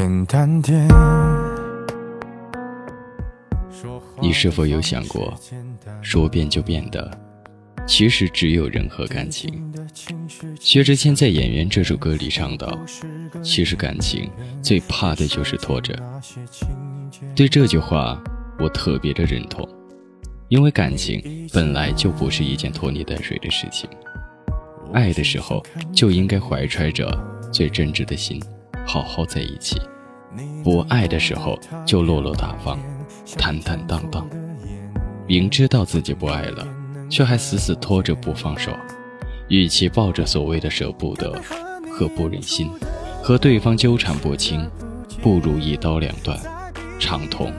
简单点。你是否有想过，说变就变的，其实只有人和感情？薛之谦在《演员》这首歌里唱道：“其实感情最怕的就是拖着。”对这句话，我特别的认同，因为感情本来就不是一件拖泥带水的事情。爱的时候就应该怀揣着最真挚的心，好好在一起；不爱的时候就落落大方，坦坦荡荡。明知道自己不爱了，却还死死拖着不放手，与其抱着所谓的舍不得和不忍心，和对方纠缠不清，不如一刀两断。长痛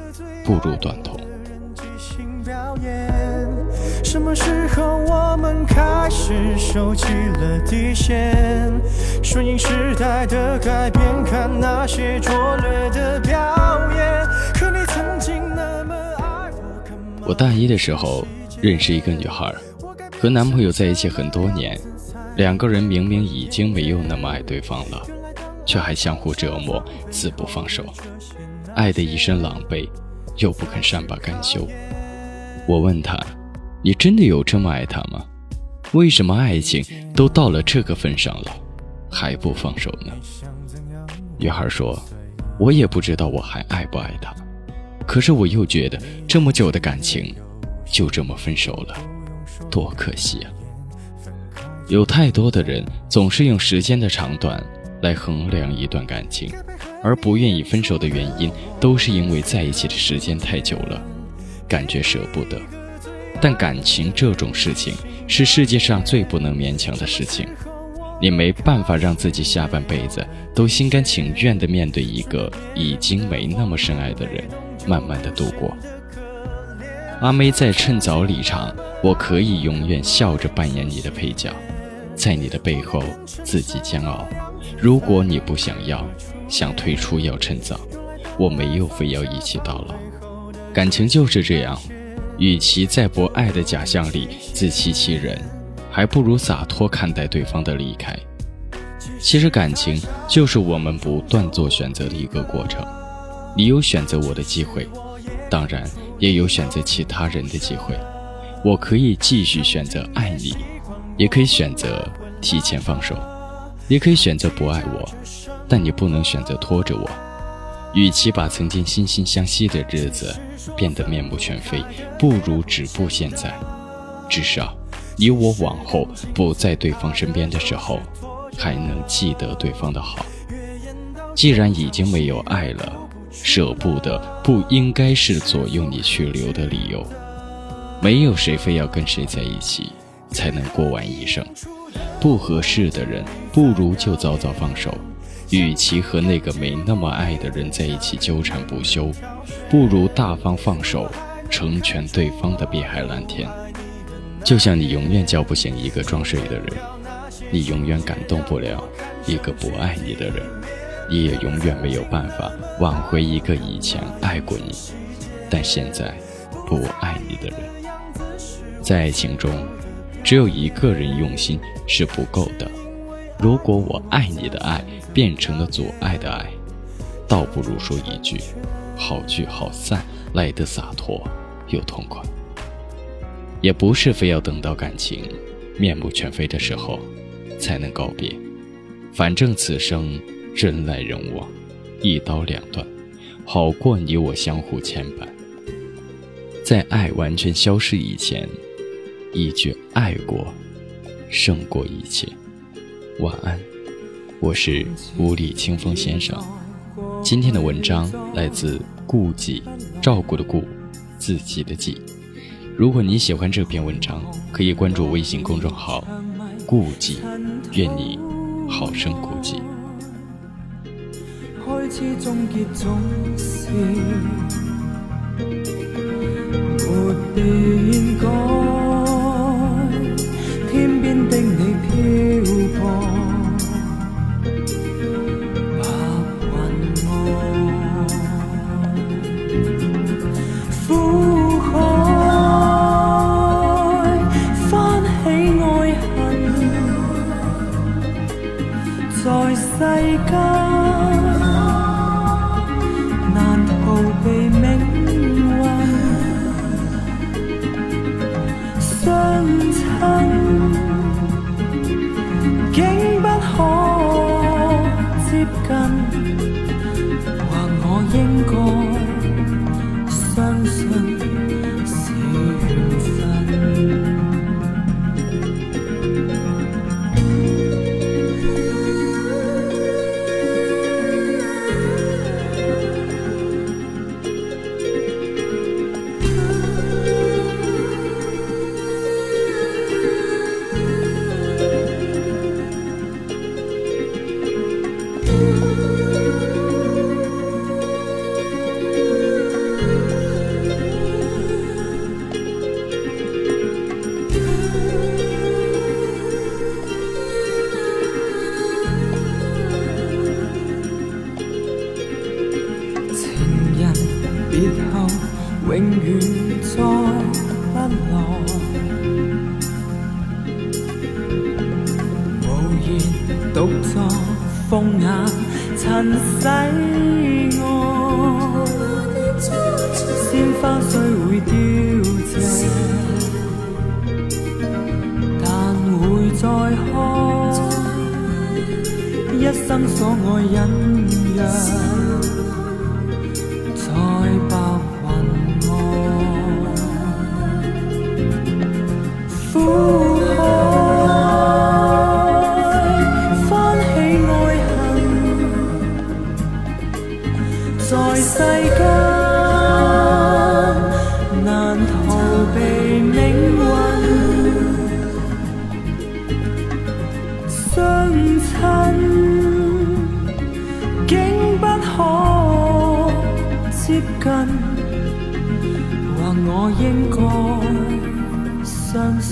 不如短痛。什么时候我们开始收起了底线？顺应时代的改变，看那些拙劣的表演。可你曾经那么爱我。我大一的时候认识一个女孩，和男朋友在一起很多年，两个人明明已经没有那么爱对方了，却还相互折磨，死不放手。爱得一身狼狈，又不肯善罢甘休。我问他：“你真的有这么爱他吗？为什么爱情都到了这个份上了，还不放手呢？”女孩说：“我也不知道我还爱不爱他，可是我又觉得这么久的感情，就这么分手了，多可惜啊！有太多的人总是用时间的长短来衡量一段感情。”而不愿意分手的原因，都是因为在一起的时间太久了，感觉舍不得。但感情这种事情是世界上最不能勉强的事情，你没办法让自己下半辈子都心甘情愿地面对一个已经没那么深爱的人，慢慢的度过。阿妹在《趁早》离场：“我可以永远笑着扮演你的配角，在你的背后自己煎熬。如果你不想要。”想退出要趁早，我没有非要一起到老。感情就是这样，与其在不爱的假象里自欺欺人，还不如洒脱看待对方的离开。其实感情就是我们不断做选择的一个过程。你有选择我的机会，当然也有选择其他人的机会。我可以继续选择爱你，也可以选择提前放手，也可以选择不爱我。但你不能选择拖着我，与其把曾经惺惺相惜的日子变得面目全非，不如止步现在。至少，你我往后不在对方身边的时候，还能记得对方的好。既然已经没有爱了，舍不得不应该是左右你去留的理由。没有谁非要跟谁在一起才能过完一生，不合适的人，不如就早早放手。与其和那个没那么爱的人在一起纠缠不休，不如大方放手，成全对方的碧海蓝天。就像你永远叫不醒一个装睡的人，你永远感动不了一个不爱你的人，你也永远没有办法挽回一个以前爱过你，但现在不爱你的人。在爱情中，只有一个人用心是不够的。如果我爱你的爱变成了阻碍的爱，倒不如说一句“好聚好散”来得洒脱又痛快。也不是非要等到感情面目全非的时候才能告别，反正此生人来人往，一刀两断，好过你我相互牵绊。在爱完全消失以前，一句“爱过”胜过一切。晚安，我是无理清风先生。今天的文章来自顾忌，照顾的顾，自己的己。如果你喜欢这篇文章，可以关注微信公众号“顾忌”，愿你好生顾忌。在世间，独坐风雅尘世我，鲜花虽会凋谢，但会再开。一生所爱隐约，在白云外。世间难逃避命运。相亲竟不可接近，或我应该。相信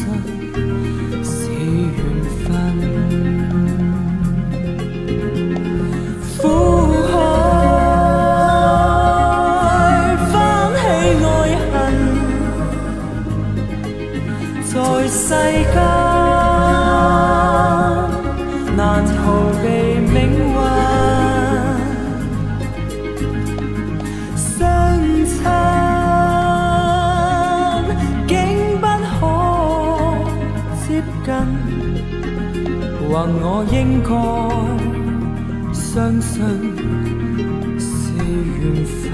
或我应该相信是缘分。